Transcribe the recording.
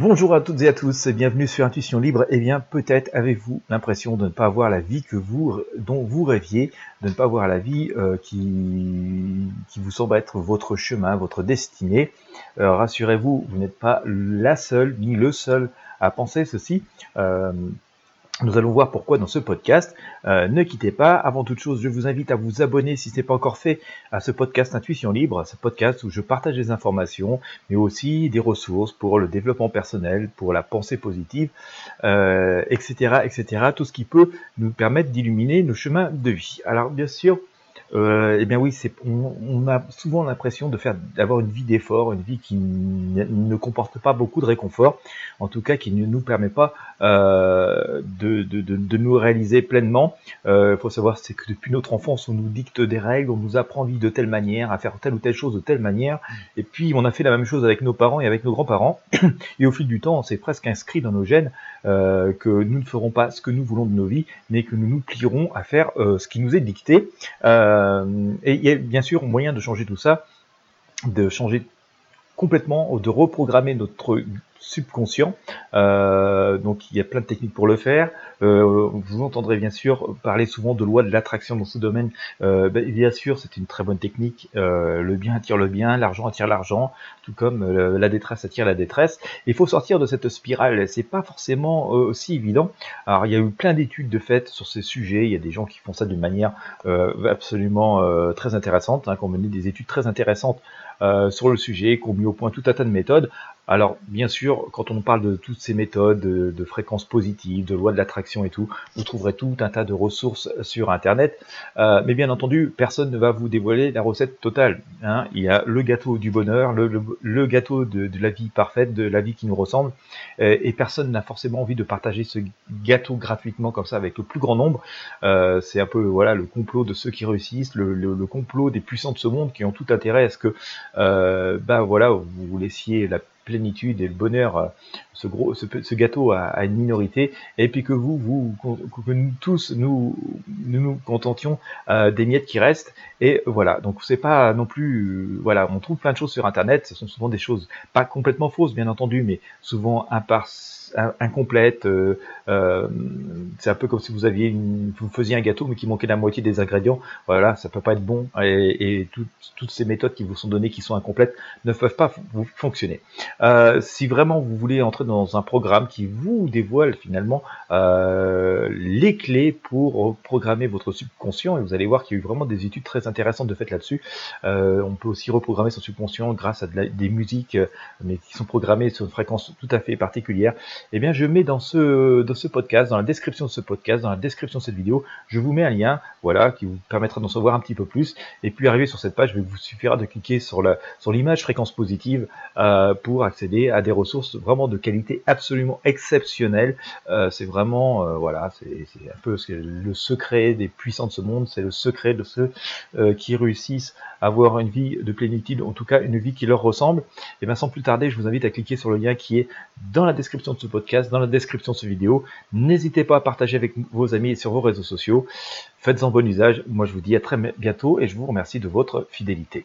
Bonjour à toutes et à tous bienvenue sur Intuition Libre. Eh bien, peut-être avez-vous l'impression de ne pas avoir la vie que vous, dont vous rêviez, de ne pas avoir la vie euh, qui, qui vous semble être votre chemin, votre destinée. Rassurez-vous, vous, n'êtes pas la seule ni le seul à penser ceci. Euh, nous allons voir pourquoi dans ce podcast. Euh, ne quittez pas. Avant toute chose, je vous invite à vous abonner si ce n'est pas encore fait à ce podcast Intuition Libre, ce podcast où je partage des informations, mais aussi des ressources pour le développement personnel, pour la pensée positive, euh, etc., etc. Tout ce qui peut nous permettre d'illuminer nos chemins de vie. Alors bien sûr, eh bien oui, c'est, on, a souvent l'impression de faire, d'avoir une vie d'effort, une vie qui ne comporte pas beaucoup de réconfort, en tout cas qui ne nous permet pas euh, de, de, de, de, nous réaliser pleinement. Il euh, faut savoir c'est que depuis notre enfance, on nous dicte des règles, on nous apprend à vivre de telle manière, à faire telle ou telle chose de telle manière, et puis on a fait la même chose avec nos parents et avec nos grands-parents, et au fil du temps, c'est presque inscrit dans nos gènes euh, que nous ne ferons pas ce que nous voulons de nos vies, mais que nous nous plierons à faire euh, ce qui nous est dicté. Euh, et il y a bien sûr moyen de changer tout ça, de changer complètement, de reprogrammer notre subconscient. Euh, donc il y a plein de techniques pour le faire. Euh, vous entendrez bien sûr parler souvent de loi de l'attraction dans ce domaine. Euh, ben, bien sûr, c'est une très bonne technique. Le bien attire le bien, l'argent attire l'argent, tout comme la détresse attire la détresse. Il faut sortir de cette spirale. C'est pas forcément aussi évident. Alors il y a eu plein d'études de fait sur ces sujets. Il y a des gens qui font ça d'une manière absolument très intéressante, hein, qui ont mené des études très intéressantes sur le sujet, qui ont mis au point tout un tas de méthodes. Alors, bien sûr, quand on parle de toutes ces méthodes de, fréquences positives, de loi de l'attraction et tout, vous trouverez tout un tas de ressources sur Internet. Euh, mais bien entendu, personne ne va vous dévoiler la recette totale. Hein. Il y a le gâteau du bonheur, le, gâteau de, la vie parfaite, de la vie qui nous ressemble. Euh, et personne n'a forcément envie de partager ce gâteau gratuitement comme ça avec le plus grand nombre. Euh, c'est un peu voilà le complot de ceux qui réussissent, le, complot des puissants de ce monde qui ont tout intérêt à ce que, bah voilà, vous laissiez la plénitude et le bonheur, euh, ce gros, ce, gâteau à, une minorité, et puis que vous, vous, que nous tous, nous, nous, nous contentions euh, des miettes qui restent. Et voilà. Donc c'est pas non plus, euh, voilà, on trouve plein de choses sur Internet. Ce sont souvent des choses pas complètement fausses, bien entendu, mais souvent imparses incomplète. Euh, euh, c'est un peu comme si vous aviez une, vous faisiez un gâteau mais qui manquait la moitié des ingrédients. Voilà, ça peut pas être bon et, toutes ces méthodes qui vous sont données qui sont incomplètes ne peuvent pas fonctionner. Euh, si vraiment vous voulez entrer dans un programme qui vous dévoile finalement les clés pour programmer votre subconscient, et vous allez voir qu'il y a eu vraiment des études très intéressantes de fait là-dessus. on peut aussi reprogrammer son subconscient grâce à des musiques mais qui sont programmées sur une fréquence tout à fait particulière eh bien je mets dans ce, podcast, dans la description de ce podcast, dans la description de cette vidéo, je vous mets un lien, voilà, qui vous permettra d'en savoir un petit peu plus. Et puis arrivé sur cette page, il vous suffira de cliquer sur l'image fréquence positive euh, pour accéder à des ressources vraiment de qualité absolument exceptionnelle. Euh, c'est vraiment, euh, voilà, c'est un peu le secret des puissants de ce monde, c'est le secret de ceux qui réussissent à avoir une vie de plénitude, en tout cas une vie qui leur ressemble. Et bien sans plus tarder, je vous invite à cliquer sur le lien qui est dans la description de ce podcast, dans la description de ce vidéo. N'hésitez pas à partager avec vos amis et sur vos réseaux sociaux. Faites-en bon usage. Moi, je vous dis à très bientôt et je vous remercie de votre fidélité.